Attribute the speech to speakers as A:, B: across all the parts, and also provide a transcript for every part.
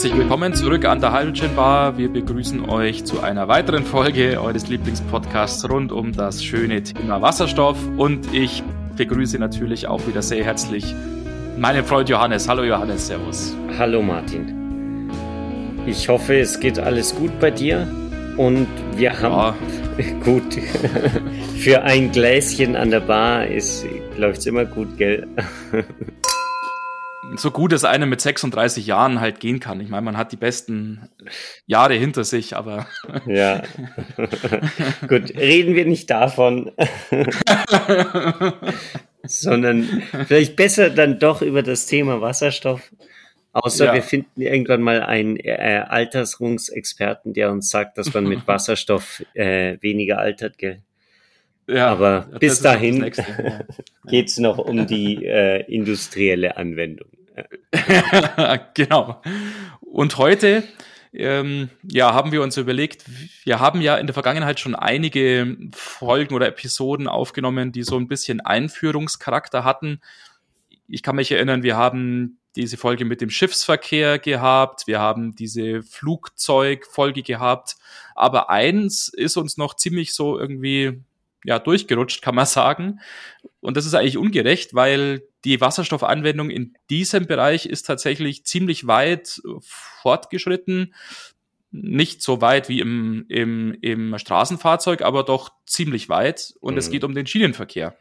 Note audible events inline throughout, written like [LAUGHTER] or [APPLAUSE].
A: Herzlich willkommen zurück an der Hydrogen Bar. Wir begrüßen euch zu einer weiteren Folge eures Lieblingspodcasts rund um das schöne Thema Wasserstoff. Und ich begrüße natürlich auch wieder sehr herzlich meinen Freund Johannes. Hallo Johannes, Servus.
B: Hallo Martin. Ich hoffe, es geht alles gut bei dir und wir haben ja. [LAUGHS] gut [LAUGHS] für ein Gläschen an der Bar ist läuft's immer gut, gell? [LAUGHS]
A: so gut es einem mit 36 Jahren halt gehen kann. Ich meine, man hat die besten Jahre hinter sich, aber. [LAUGHS]
B: ja. [LAUGHS] gut, reden wir nicht davon. [LAUGHS] Sondern vielleicht besser dann doch über das Thema Wasserstoff. Außer ja. wir finden irgendwann mal einen äh, Altersrungsexperten, der uns sagt, dass man mit Wasserstoff äh, weniger altert, gell? Ja, aber bis dahin ja. geht es noch um die äh, industrielle Anwendung. [LAUGHS]
A: genau. Und heute ähm, ja, haben wir uns überlegt, wir haben ja in der Vergangenheit schon einige Folgen oder Episoden aufgenommen, die so ein bisschen Einführungscharakter hatten. Ich kann mich erinnern, wir haben diese Folge mit dem Schiffsverkehr gehabt, wir haben diese Flugzeugfolge gehabt, aber eins ist uns noch ziemlich so irgendwie ja, durchgerutscht, kann man sagen. Und das ist eigentlich ungerecht, weil die Wasserstoffanwendung in diesem Bereich ist tatsächlich ziemlich weit fortgeschritten. Nicht so weit wie im, im, im Straßenfahrzeug, aber doch ziemlich weit. Und mhm. es geht um den Schienenverkehr.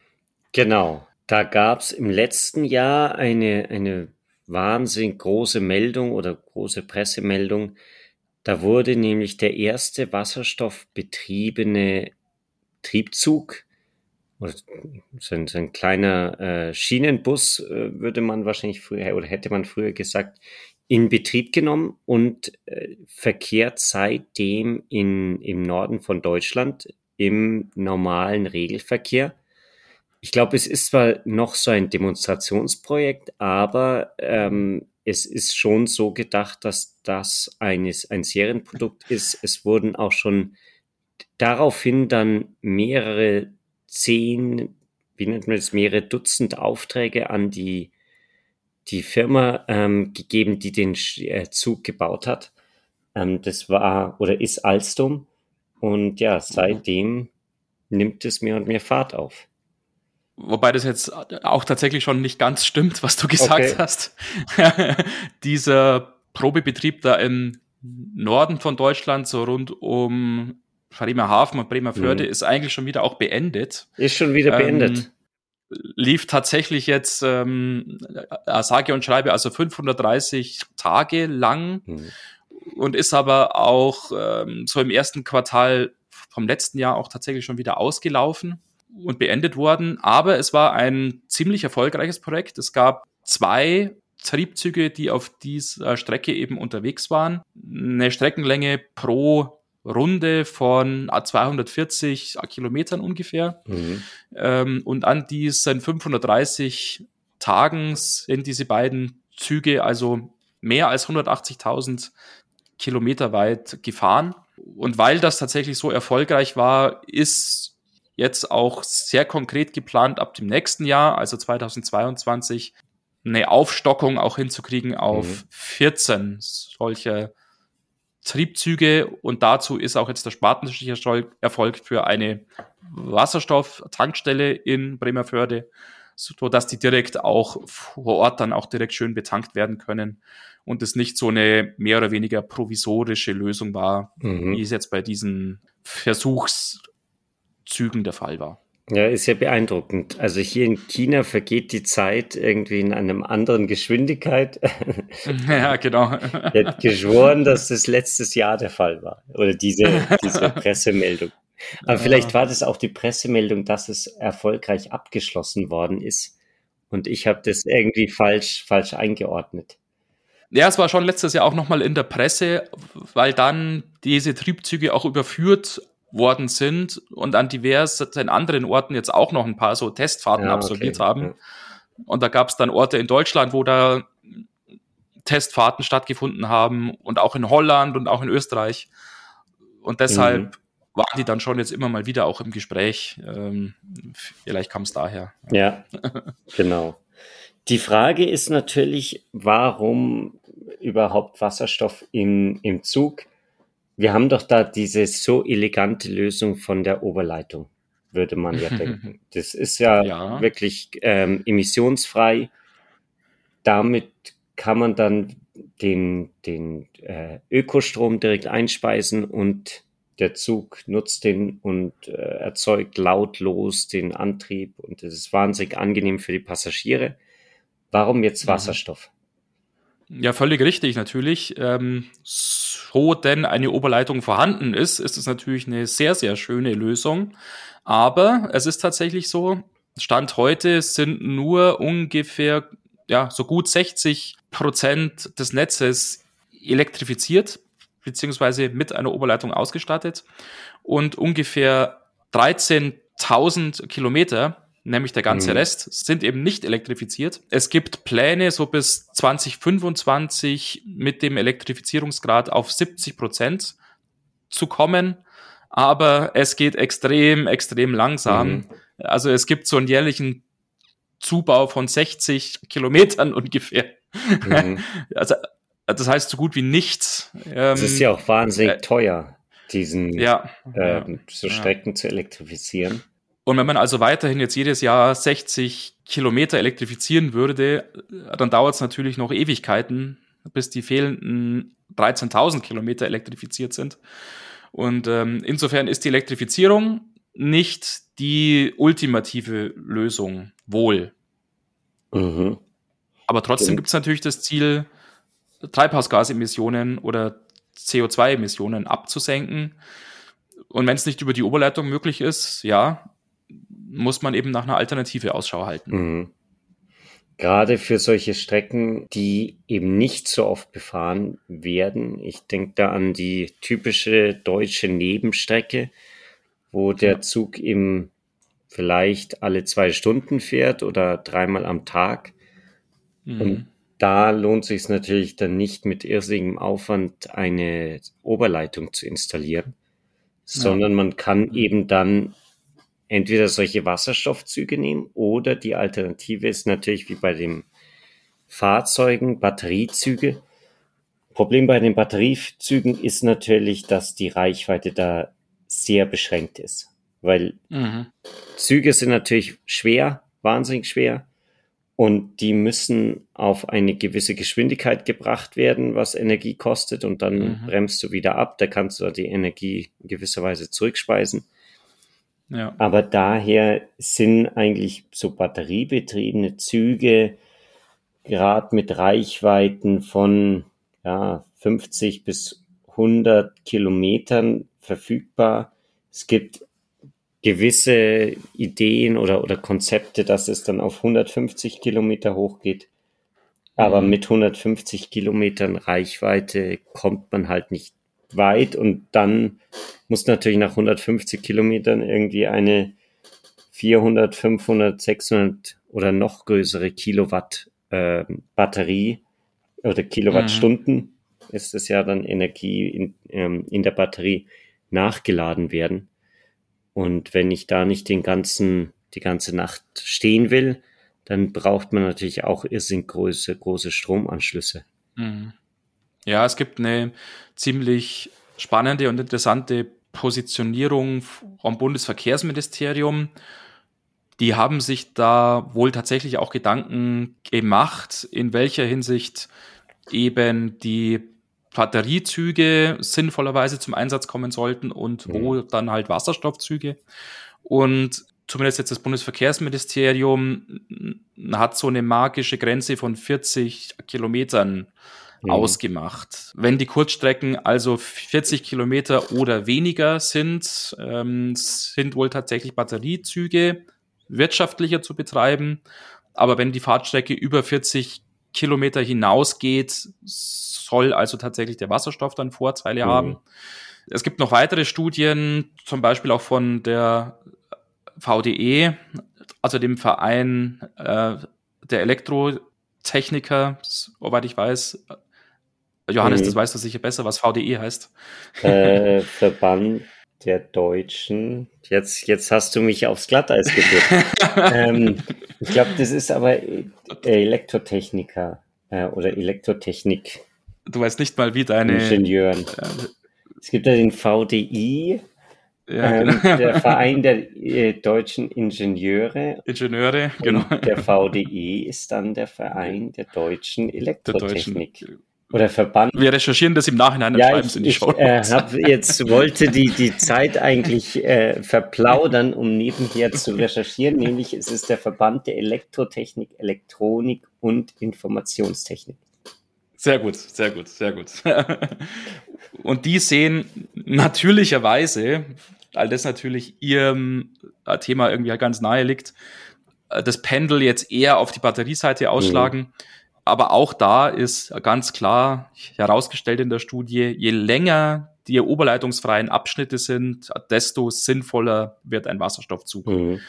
B: Genau. Da gab es im letzten Jahr eine, eine wahnsinnig große Meldung oder große Pressemeldung. Da wurde nämlich der erste wasserstoffbetriebene Triebzug so ein, so ein kleiner äh, Schienenbus, äh, würde man wahrscheinlich früher oder hätte man früher gesagt, in Betrieb genommen und äh, verkehrt seitdem in, im Norden von Deutschland im normalen Regelverkehr. Ich glaube, es ist zwar noch so ein Demonstrationsprojekt, aber ähm, es ist schon so gedacht, dass das eines, ein Serienprodukt ist. Es wurden auch schon daraufhin dann mehrere zehn, wie nennt man das, mehrere Dutzend Aufträge an die, die Firma ähm, gegeben, die den äh, Zug gebaut hat. Ähm, das war oder ist Alstom. Und ja, seitdem nimmt es mehr und mehr Fahrt auf.
A: Wobei das jetzt auch tatsächlich schon nicht ganz stimmt, was du gesagt okay. hast. [LAUGHS] Dieser Probebetrieb da im Norden von Deutschland, so rund um Bremerhaven und Bremerförde mhm. ist eigentlich schon wieder auch beendet.
B: Ist schon wieder beendet. Ähm,
A: lief tatsächlich jetzt, ähm, äh, sage und schreibe, also 530 Tage lang mhm. und ist aber auch ähm, so im ersten Quartal vom letzten Jahr auch tatsächlich schon wieder ausgelaufen und beendet worden. Aber es war ein ziemlich erfolgreiches Projekt. Es gab zwei Triebzüge, die auf dieser Strecke eben unterwegs waren. Eine Streckenlänge pro Runde von 240 Kilometern ungefähr. Mhm. Ähm, und an diesen 530 Tagen sind diese beiden Züge also mehr als 180.000 Kilometer weit gefahren. Und weil das tatsächlich so erfolgreich war, ist jetzt auch sehr konkret geplant, ab dem nächsten Jahr, also 2022, eine Aufstockung auch hinzukriegen auf mhm. 14 solcher Triebzüge und dazu ist auch jetzt der spartensche Erfolg für eine Wasserstofftankstelle in Bremerförde, so dass die direkt auch vor Ort dann auch direkt schön betankt werden können und es nicht so eine mehr oder weniger provisorische Lösung war, mhm. wie es jetzt bei diesen Versuchszügen der Fall war.
B: Ja, ist ja beeindruckend. Also hier in China vergeht die Zeit irgendwie in einer anderen Geschwindigkeit. [LAUGHS]
A: Ja, genau. [LAUGHS]
B: Ich hätte geschworen, dass das letztes Jahr der Fall war. Oder diese, diese [LAUGHS] Pressemeldung. Aber ja. vielleicht war das auch die Pressemeldung, dass es erfolgreich abgeschlossen worden ist. Und ich habe das irgendwie falsch, falsch eingeordnet.
A: Ja, es war schon letztes Jahr auch nochmal in der Presse, weil dann diese Triebzüge auch überführt worden sind und an diversen anderen Orten jetzt auch noch ein paar so Testfahrten ja, absolviert okay. haben. Und da gab es dann Orte in Deutschland, wo da Testfahrten stattgefunden haben und auch in Holland und auch in Österreich. Und deshalb mhm. waren die dann schon jetzt immer mal wieder auch im Gespräch. Ähm, vielleicht kam es daher.
B: Ja, [LAUGHS] genau. Die Frage ist natürlich, warum überhaupt Wasserstoff im, im Zug? Wir haben doch da diese so elegante Lösung von der Oberleitung, würde man ja denken. [LAUGHS] Das ist ja, ja. wirklich ähm, emissionsfrei. Damit kann man dann den, den äh, Ökostrom direkt einspeisen und der Zug nutzt den und äh, erzeugt lautlos den Antrieb und es ist wahnsinnig angenehm für die Passagiere. Warum jetzt mhm. Wasserstoff?
A: Ja, völlig richtig, natürlich. Ähm, so denn eine Oberleitung vorhanden ist, ist es natürlich eine sehr, sehr schöne Lösung. Aber es ist tatsächlich so, Stand heute sind nur ungefähr, ja, so gut 60 Prozent des Netzes elektrifiziert beziehungsweise mit einer Oberleitung ausgestattet und ungefähr 13.000 Kilometer, nämlich der ganze mhm. Rest, sind eben nicht elektrifiziert. Es gibt Pläne, so bis 2025 mit dem Elektrifizierungsgrad auf 70 Prozent zu kommen, aber es geht extrem, extrem langsam. Mhm. Also es gibt so einen jährlichen Zubau von 60 Kilometern [LAUGHS] ungefähr. Mhm. [LAUGHS] Also das heißt so gut wie nichts.
B: Es ist ja auch wahnsinnig äh, teuer, diesen ja, äh, so Strecken ja. zu elektrifizieren.
A: Und wenn man also weiterhin jetzt jedes Jahr 60 Kilometer elektrifizieren würde, dann dauert es natürlich noch Ewigkeiten, bis die fehlenden 13.000 Kilometer elektrifiziert sind. Und ähm, insofern ist die Elektrifizierung nicht die ultimative Lösung, wohl. Mhm. Aber trotzdem gibt es natürlich das Ziel, Treibhausgasemissionen oder CO2-Emissionen abzusenken. Und wenn es nicht über die Oberleitung möglich ist, ja, muss man eben nach einer Alternative Ausschau halten. Mhm.
B: Gerade für solche Strecken, die eben nicht so oft befahren werden. Ich denke da an die typische deutsche Nebenstrecke, wo der ja. Zug eben vielleicht alle zwei Stunden fährt oder dreimal am Tag. Mhm. Und da lohnt sich es natürlich dann nicht mit irrsinnigem Aufwand eine Oberleitung zu installieren, ja. sondern man kann eben dann entweder solche Wasserstoffzüge nehmen oder die Alternative ist natürlich wie bei den Fahrzeugen Batteriezüge. Problem bei den Batteriezügen ist natürlich, dass die Reichweite da sehr beschränkt ist, weil mhm. Züge sind natürlich schwer, wahnsinnig schwer und die müssen auf eine gewisse Geschwindigkeit gebracht werden, was Energie kostet und dann mhm. bremst du wieder ab. Da kannst du die Energie in gewisser Weise zurückspeisen. Ja. Aber daher sind eigentlich so batteriebetriebene Züge gerade mit Reichweiten von ja, 50 bis 100 Kilometern verfügbar. Es gibt gewisse Ideen oder, oder Konzepte, dass es dann auf 150 Kilometer hochgeht. Aber mhm. mit 150 Kilometern Reichweite kommt man halt nicht weit und dann muss natürlich nach 150 Kilometern irgendwie eine 400, 500, 600 oder noch größere Kilowatt äh, Batterie oder Kilowattstunden mhm. ist es ja dann Energie in, ähm, in der Batterie nachgeladen werden. Und wenn ich da nicht den ganzen, die ganze Nacht stehen will, dann braucht man natürlich auch irrsinnig große, große Stromanschlüsse. Mhm.
A: Ja, es gibt eine ziemlich spannende und interessante Positionierung vom Bundesverkehrsministerium. Die haben sich da wohl tatsächlich auch Gedanken gemacht, in welcher Hinsicht eben die Batteriezüge sinnvollerweise zum Einsatz kommen sollten und mhm. wo dann halt Wasserstoffzüge. Und zumindest jetzt das Bundesverkehrsministerium hat so eine magische Grenze von 40 Kilometern mhm. ausgemacht. Wenn die Kurzstrecken also 40 Kilometer oder weniger sind, ähm, sind wohl tatsächlich Batteriezüge wirtschaftlicher zu betreiben. Aber wenn die Fahrtstrecke über 40 Kilometer hinausgeht, soll also tatsächlich der Wasserstoff dann Vorteile mhm. haben. Es gibt noch weitere Studien, zum Beispiel auch von der VDE, also dem Verein äh, der Elektrotechniker, soweit ich weiß. Johannes, mhm. das weißt du sicher besser, was VDE heißt.
B: Äh, [LAUGHS] Verband der Deutschen. Jetzt, jetzt hast du mich aufs Glatteis geführt. [LAUGHS] ähm, ich glaube, das ist aber Elektrotechniker äh, oder Elektrotechnik
A: Du weißt nicht mal, wie deine
B: Ingenieuren. Äh, es gibt ja den VDI, ja, ähm, genau. der [LAUGHS] Verein der äh, deutschen Ingenieure.
A: Ingenieure, genau.
B: der VDI ist dann der Verein der deutschen Elektrotechnik. Der deutschen, oder Verband.
A: Wir recherchieren das im Nachhinein und
B: ja, schreiben es in die Show. Ich äh, hab jetzt wollte die, die Zeit eigentlich äh, verplaudern, um nebenher zu recherchieren, nämlich es ist der Verband der Elektrotechnik, Elektronik und Informationstechnik.
A: Sehr gut, sehr gut, sehr gut. [LAUGHS] und die sehen natürlicherweise, weil das natürlich ihrem äh, Thema irgendwie ganz nahe liegt, äh, das Pendel jetzt eher auf die Batterieseite ausschlagen. Mhm. Aber auch da ist ganz klar herausgestellt in der Studie, je länger die oberleitungsfreien Abschnitte sind, desto sinnvoller wird ein Wasserstoffzug. Mhm.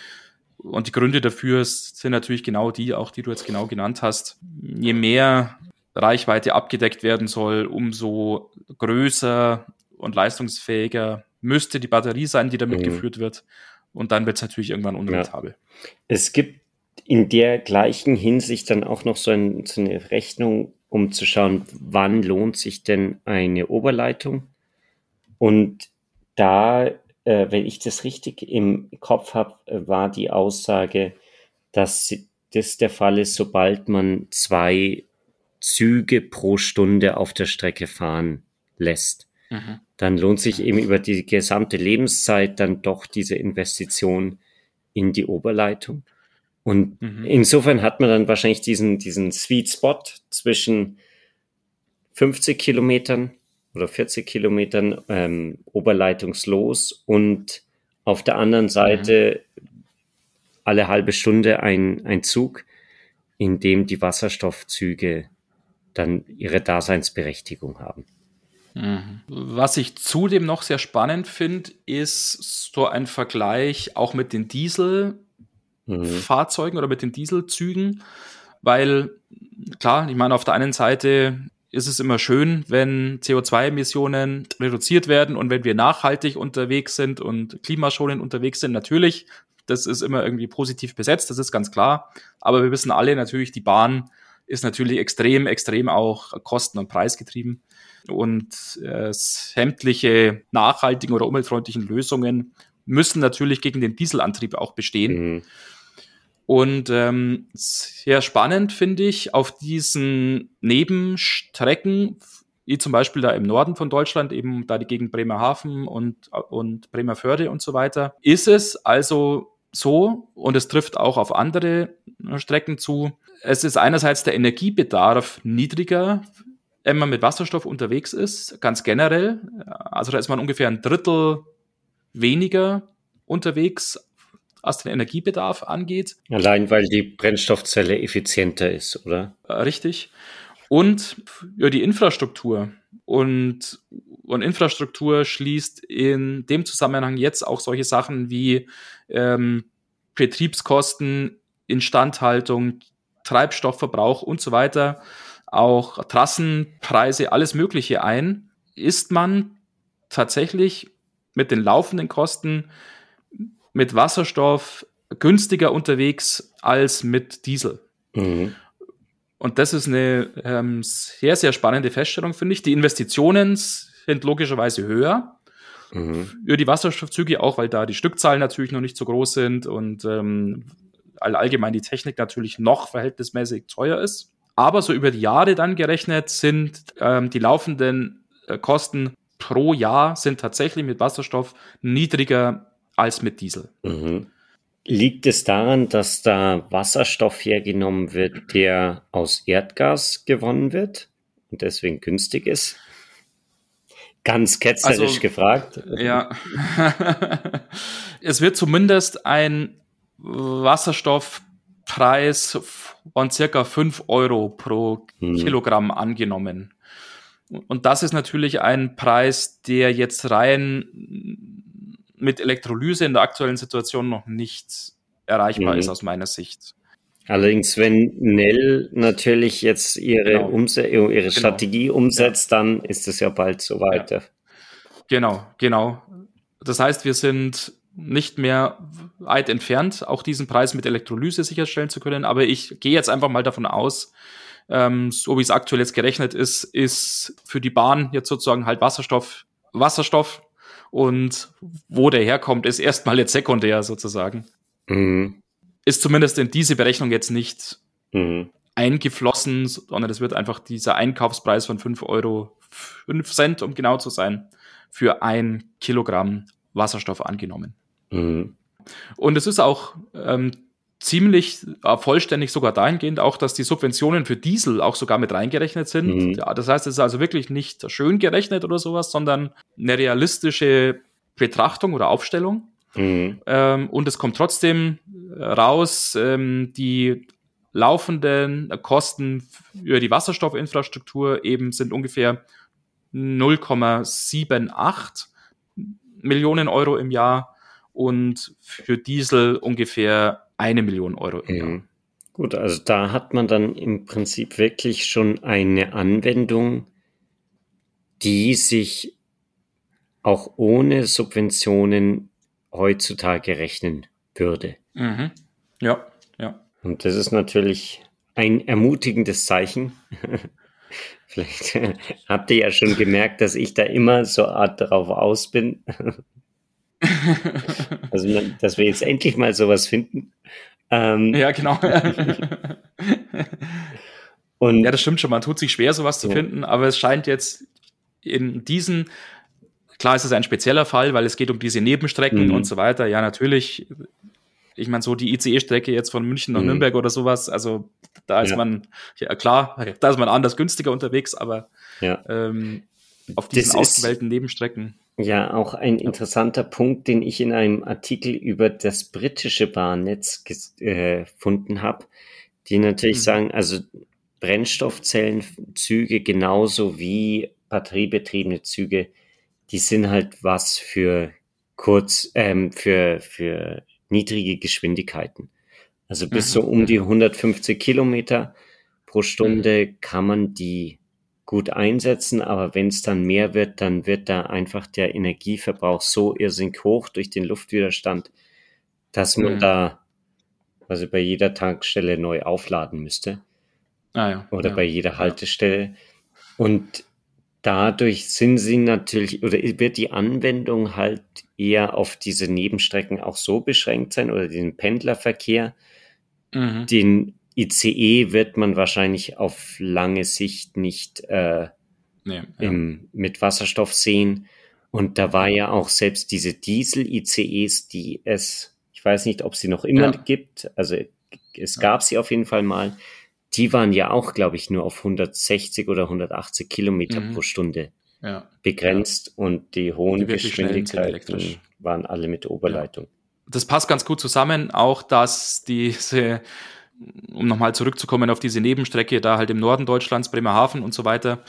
A: Und die Gründe dafür sind natürlich genau die, auch die du jetzt genau genannt hast. Je mehr Reichweite abgedeckt werden soll, umso größer und leistungsfähiger müsste die Batterie sein, die damit mhm. geführt wird. Und dann wird es natürlich irgendwann unrentabel.
B: Ja. Es gibt in der gleichen Hinsicht dann auch noch so, ein, so, eine Rechnung, um zu schauen, wann lohnt sich denn eine Oberleitung. Und da, äh, wenn ich das richtig im Kopf habe, äh, war die Aussage, dass das der Fall ist, sobald man zwei Züge pro Stunde auf der Strecke fahren lässt. Mhm. Dann lohnt sich eben über die gesamte Lebenszeit dann doch diese Investition in die Oberleitung. Und mhm. insofern hat man dann wahrscheinlich diesen, diesen Sweet Spot zwischen 50 Kilometern oder 40 Kilometern ähm, oberleitungslos und auf der anderen Seite mhm. alle halbe Stunde ein, ein Zug, in dem die Wasserstoffzüge dann ihre Daseinsberechtigung haben.
A: Mhm. Was ich zudem noch sehr spannend finde, ist so ein Vergleich auch mit den Dieselfahrzeugen mhm. oder mit den Dieselzügen, weil klar, ich meine, auf der einen Seite ist es immer schön, wenn CO2-Emissionen reduziert werden und wenn wir nachhaltig unterwegs sind und klimaschonend unterwegs sind, natürlich, das ist immer irgendwie positiv besetzt, das ist ganz klar. Aber wir wissen alle natürlich, die Bahn ist natürlich extrem, extrem auch kosten- und preisgetrieben. Und äh, sämtliche nachhaltigen oder umweltfreundlichen Lösungen müssen natürlich gegen den Dieselantrieb auch bestehen. Mhm. Und ähm, sehr spannend finde ich auf diesen Nebenstrecken, wie zum Beispiel da im Norden von Deutschland, eben da die Gegend Bremerhaven und, und Bremerförde und so weiter, ist es also so, und es trifft auch auf andere Strecken zu, es ist einerseits der Energiebedarf niedriger, wenn man mit Wasserstoff unterwegs ist, ganz generell. Also da ist man ungefähr ein Drittel weniger unterwegs, was den Energiebedarf angeht.
B: Allein weil die Brennstoffzelle effizienter ist, oder?
A: Äh, richtig. Und ja, die Infrastruktur. Und, und Infrastruktur schließt in dem Zusammenhang jetzt auch solche Sachen wie ähm, Betriebskosten, Instandhaltung, Treibstoffverbrauch und so weiter, auch Trassenpreise, alles Mögliche ein, ist man tatsächlich mit den laufenden Kosten mit Wasserstoff günstiger unterwegs als mit Diesel. Mhm. Und das ist eine ähm, sehr, sehr spannende Feststellung, finde ich. Die Investitionen sind logischerweise höher mhm. für die Wasserstoffzüge, auch weil da die Stückzahlen natürlich noch nicht so groß sind und ähm, allgemein die Technik natürlich noch verhältnismäßig teuer ist. Aber so über die Jahre dann gerechnet sind ähm, die laufenden äh, Kosten pro Jahr sind tatsächlich mit Wasserstoff niedriger als mit Diesel.
B: Mhm. Liegt es daran, dass da Wasserstoff hergenommen wird, der aus Erdgas gewonnen wird und deswegen günstig ist? Ganz ketzerisch also, gefragt.
A: Ja. [LAUGHS] es wird zumindest ein Wasserstoffpreis von circa 5 Euro pro hm. Kilogramm angenommen. Und das ist natürlich ein Preis, der jetzt rein mit Elektrolyse in der aktuellen Situation noch nicht erreichbar mhm. ist aus meiner Sicht.
B: Allerdings, wenn Nell natürlich jetzt ihre, genau. Umse ihre genau. Strategie umsetzt, ja. dann ist es ja bald soweit. Ja.
A: Genau, genau. Das heißt, wir sind nicht mehr weit entfernt, auch diesen Preis mit Elektrolyse sicherstellen zu können. Aber ich gehe jetzt einfach mal davon aus, ähm, so wie es aktuell jetzt gerechnet ist, ist für die Bahn jetzt sozusagen halt Wasserstoff, Wasserstoff. Und wo der herkommt, ist erstmal jetzt sekundär sozusagen. Mhm. Ist zumindest in diese Berechnung jetzt nicht mhm. eingeflossen, sondern es wird einfach dieser Einkaufspreis von 5 Euro, 5 Cent, um genau zu sein, für ein Kilogramm Wasserstoff angenommen. Mhm. Und es ist auch ähm, ziemlich äh, vollständig sogar dahingehend auch, dass die Subventionen für Diesel auch sogar mit reingerechnet sind. Mhm. Ja, das heißt, es ist also wirklich nicht schön gerechnet oder sowas, sondern eine realistische Betrachtung oder Aufstellung. Mhm. Ähm, und es kommt trotzdem raus, ähm, die laufenden Kosten für die Wasserstoffinfrastruktur eben sind ungefähr 0,78 Millionen Euro im Jahr und für Diesel ungefähr eine Million Euro im Jahr.
B: Gut, also da hat man dann im Prinzip wirklich schon eine Anwendung, die sich auch ohne Subventionen heutzutage rechnen würde.
A: Mhm. Ja, ja.
B: Und das ist natürlich ein ermutigendes Zeichen. [LAUGHS] Vielleicht [LAUGHS] habt ihr ja schon gemerkt, dass ich da immer so Art drauf aus bin. [LAUGHS] [LAUGHS] also, dass wir jetzt endlich mal sowas finden.
A: Ähm, ja, genau. [LAUGHS] und, ja, das stimmt schon. Man tut sich schwer, sowas zu ja. finden, aber es scheint jetzt in diesen, klar ist es ein spezieller Fall, weil es geht um diese Nebenstrecken mhm. und so weiter. Ja, natürlich. Ich meine, so die ICE-Strecke jetzt von München nach mhm. Nürnberg oder sowas, also da ist ja. man, ja klar, da ist man anders günstiger unterwegs, aber
B: ja.
A: ähm, auf diesen ausgewählten Nebenstrecken.
B: Ja, auch ein interessanter Punkt, den ich in einem Artikel über das britische Bahnnetz äh, gefunden habe, die natürlich mhm. sagen, also Brennstoffzellenzüge genauso wie batteriebetriebene Züge, die sind halt was für kurz, ähm, für, für niedrige Geschwindigkeiten. Also bis mhm. so um die 150 Kilometer pro Stunde mhm. kann man die gut einsetzen, aber wenn es dann mehr wird, dann wird da einfach der Energieverbrauch so irrsinnig hoch durch den Luftwiderstand, dass man mhm. da also bei jeder Tankstelle neu aufladen müsste.
A: Ah, ja.
B: Oder
A: ja.
B: bei jeder Haltestelle. Und dadurch sind sie natürlich, oder wird die Anwendung halt eher auf diese Nebenstrecken auch so beschränkt sein oder den Pendlerverkehr, mhm. den ICE wird man wahrscheinlich auf lange Sicht nicht äh, nee, ja. im, mit Wasserstoff sehen. Und da war ja auch selbst diese Diesel-ICEs, die es, ich weiß nicht, ob sie noch immer ja. gibt, also es gab sie auf jeden Fall mal, die waren ja auch, glaube ich, nur auf 160 oder 180 Kilometer mhm. pro Stunde
A: ja.
B: begrenzt und die hohen die Geschwindigkeiten waren alle mit Oberleitung.
A: Das passt ganz gut zusammen, auch dass diese um nochmal zurückzukommen auf diese Nebenstrecke, da halt im Norden Deutschlands, Bremerhaven und so weiter.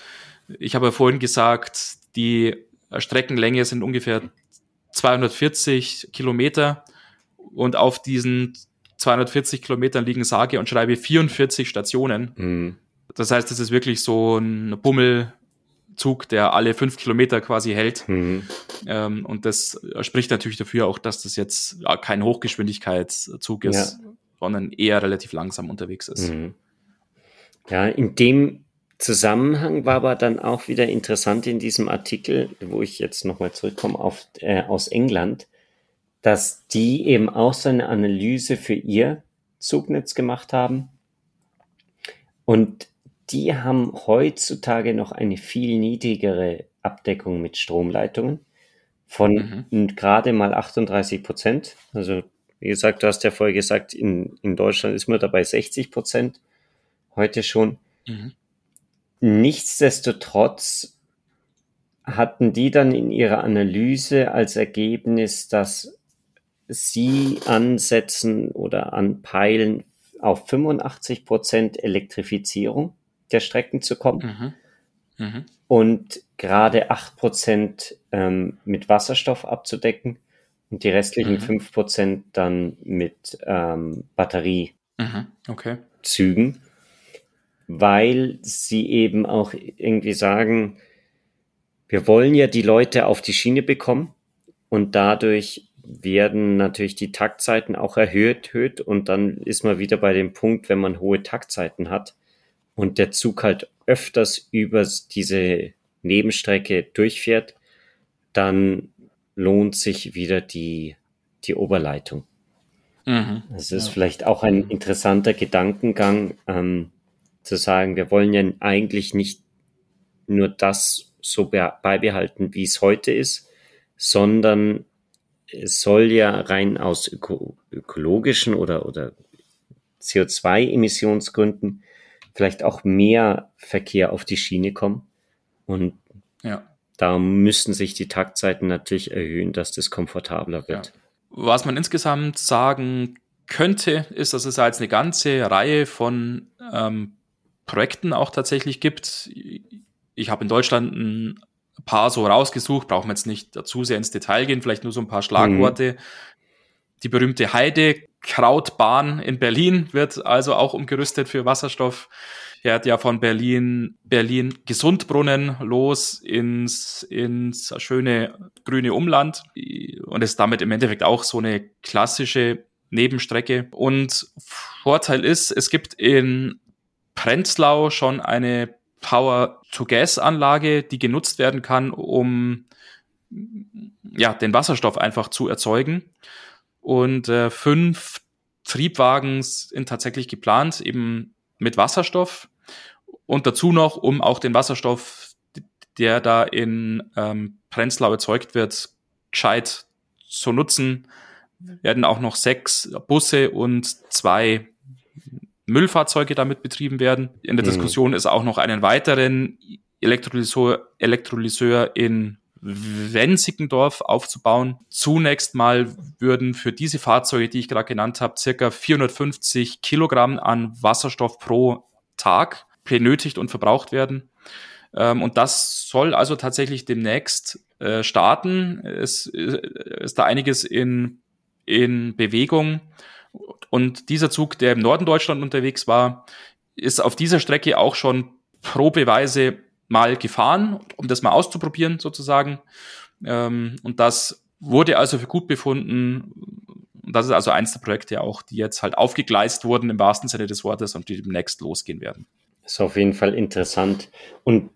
A: Ich habe ja vorhin gesagt, die Streckenlänge sind ungefähr 240 Kilometer und auf diesen 240 Kilometern liegen sage und schreibe 44 Stationen. Mhm. Das heißt, es ist wirklich so ein Bummelzug, der alle fünf Kilometer quasi hält. Mhm. Ähm, und das spricht natürlich dafür auch, dass das jetzt kein Hochgeschwindigkeitszug ist. Ja sondern eher relativ langsam unterwegs ist. Mhm.
B: Ja, in dem Zusammenhang war aber dann auch wieder interessant in diesem Artikel, wo ich jetzt nochmal zurückkomme auf, äh, aus England, dass die eben auch so eine Analyse für ihr Zugnetz gemacht haben. Und die haben heutzutage noch eine viel niedrigere Abdeckung mit Stromleitungen von mhm. gerade mal 38 Prozent. Also wie gesagt, du hast ja vorher gesagt, in, in Deutschland ist man dabei 60 Prozent heute schon. Mhm. Nichtsdestotrotz hatten die dann in ihrer Analyse als Ergebnis, dass sie ansetzen oder anpeilen, auf 85 Prozent Elektrifizierung der Strecken zu kommen mhm. Mhm. und gerade 8 Prozent ähm, mit Wasserstoff abzudecken und die restlichen mhm. 5% dann mit ähm, Batteriezügen, mhm.
A: okay.
B: weil sie eben auch irgendwie sagen, wir wollen ja die Leute auf die Schiene bekommen und dadurch werden natürlich die Taktzeiten auch erhöht, erhöht und dann ist man wieder bei dem Punkt, wenn man hohe Taktzeiten hat, und der Zug halt öfters über diese Nebenstrecke durchfährt, dann lohnt sich wieder die, die Oberleitung. Mhm, das ist ja. vielleicht auch ein interessanter Gedankengang, ähm, zu sagen, wir wollen ja eigentlich nicht nur das so beibehalten, wie es heute ist, sondern es soll ja rein aus öko ökologischen oder, oder CO2-Emissionsgründen vielleicht auch mehr Verkehr auf die Schiene kommen. Und ja. Da müssen sich die Taktzeiten natürlich erhöhen, dass das komfortabler wird. Ja.
A: Was man insgesamt sagen könnte, ist, dass es jetzt eine ganze Reihe von ähm, Projekten auch tatsächlich gibt. Ich habe in Deutschland ein paar so rausgesucht, brauchen wir jetzt nicht dazu sehr ins Detail gehen, vielleicht nur so ein paar Schlagworte. Mhm. Die berühmte Heidekrautbahn in Berlin wird also auch umgerüstet für Wasserstoff. Fährt ja von Berlin, Berlin Gesundbrunnen los ins, ins schöne grüne Umland und ist damit im Endeffekt auch so eine klassische Nebenstrecke. Und Vorteil ist, es gibt in Prenzlau schon eine Power-to-Gas-Anlage, die genutzt werden kann, um ja, den Wasserstoff einfach zu erzeugen. Und äh, fünf Triebwagen sind tatsächlich geplant, eben mit Wasserstoff. Und dazu noch, um auch den Wasserstoff, der da in ähm, Prenzlau erzeugt wird, gescheit zu nutzen, werden auch noch sechs Busse und zwei Müllfahrzeuge damit betrieben werden. In der mhm. Diskussion ist auch noch einen weiteren Elektrolyseur, Elektrolyseur in Wenzigendorf aufzubauen. Zunächst mal würden für diese Fahrzeuge, die ich gerade genannt habe, circa 450 Kilogramm an Wasserstoff pro Tag benötigt und verbraucht werden. Ähm, und das soll also tatsächlich demnächst äh, starten. Es äh, ist da einiges in, in Bewegung. Und dieser Zug, der im Norden Deutschland unterwegs war, ist auf dieser Strecke auch schon probeweise mal gefahren, um das mal auszuprobieren sozusagen. Ähm, und das wurde also für gut befunden. Und das ist also eins der Projekte auch, die jetzt halt aufgegleist wurden im wahrsten Sinne des Wortes und die demnächst losgehen werden.
B: Ist auf jeden Fall interessant. Und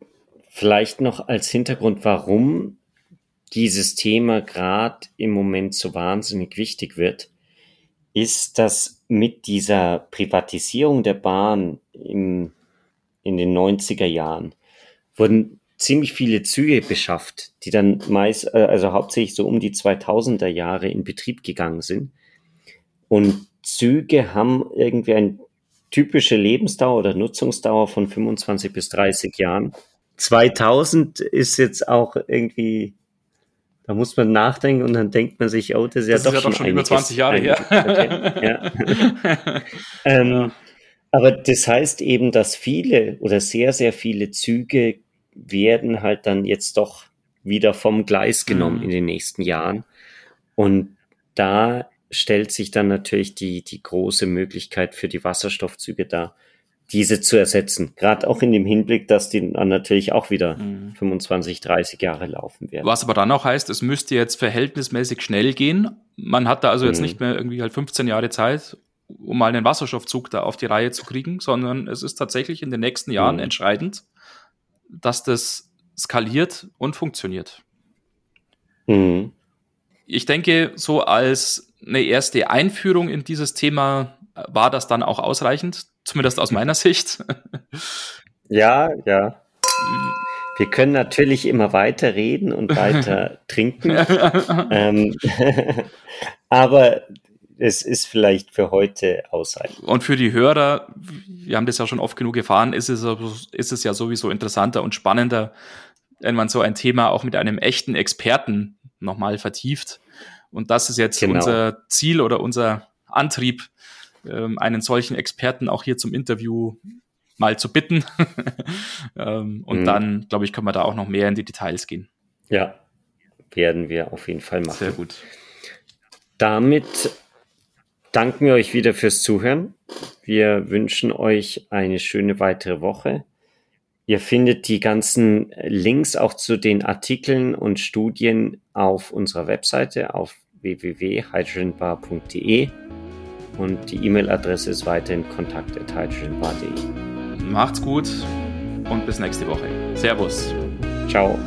B: vielleicht noch als Hintergrund, warum dieses Thema gerade im Moment so wahnsinnig wichtig wird, ist, dass mit dieser Privatisierung der Bahn im, in den 90er Jahren wurden ziemlich viele Züge beschafft, die dann meist, äh, also hauptsächlich so um die 2000er Jahre in Betrieb gegangen sind. Und Züge haben irgendwie eine typische Lebensdauer oder Nutzungsdauer von 25 bis 30 Jahren. 2000 ist jetzt auch irgendwie, da muss man nachdenken und dann denkt man sich, oh, das ist ja, das doch, ist ja schon doch schon über 20 Jahre her. ja. [LAUGHS] ähm. Aber das heißt eben, dass viele oder sehr, sehr viele Züge werden halt dann jetzt doch wieder vom Gleis genommen mhm. in den nächsten Jahren. Und da stellt sich dann natürlich die, die große Möglichkeit für die Wasserstoffzüge dar, diese zu ersetzen. Gerade auch in dem Hinblick, dass die dann natürlich auch wieder mhm. 25, 30 Jahre laufen werden.
A: Was aber dann auch heißt, es müsste jetzt verhältnismäßig schnell gehen. Man hat da also jetzt mhm. nicht mehr irgendwie halt 15 Jahre Zeit, um mal einen Wasserstoffzug da auf die Reihe zu kriegen, sondern es ist tatsächlich in den nächsten Jahren mhm. entscheidend, dass das skaliert und funktioniert. Mhm. Ich denke, so als eine erste Einführung in dieses Thema war das dann auch ausreichend, zumindest aus meiner Sicht. [LAUGHS]
B: Ja, ja. Wir können natürlich immer weiter reden und weiter [LAUGHS] trinken. [LAUGHS] ähm, aber es ist vielleicht für heute ausreichend.
A: Und für die Hörer, wir haben das ja schon oft genug gefahren, ist es, ist es ja sowieso interessanter und spannender, wenn man so ein Thema auch mit einem echten Experten nochmal vertieft. Und das ist jetzt genau. unser Ziel oder unser Antrieb, ähm, einen solchen Experten auch hier zum Interview mal zu bitten. [LAUGHS] ähm, und mhm. dann, glaube ich, können wir da auch noch mehr in die Details gehen.
B: Ja, werden wir auf jeden Fall machen.
A: Sehr gut.
B: Damit danken wir euch wieder fürs Zuhören. Wir wünschen euch eine schöne weitere Woche. Ihr findet die ganzen Links auch zu den Artikeln und Studien auf unserer Webseite auf www.hydrogenbar.de und die E-Mail-Adresse ist weiterhin kontakt.hydrogenbar.de.
A: Macht's gut und bis nächste Woche. Servus.
B: Ciao.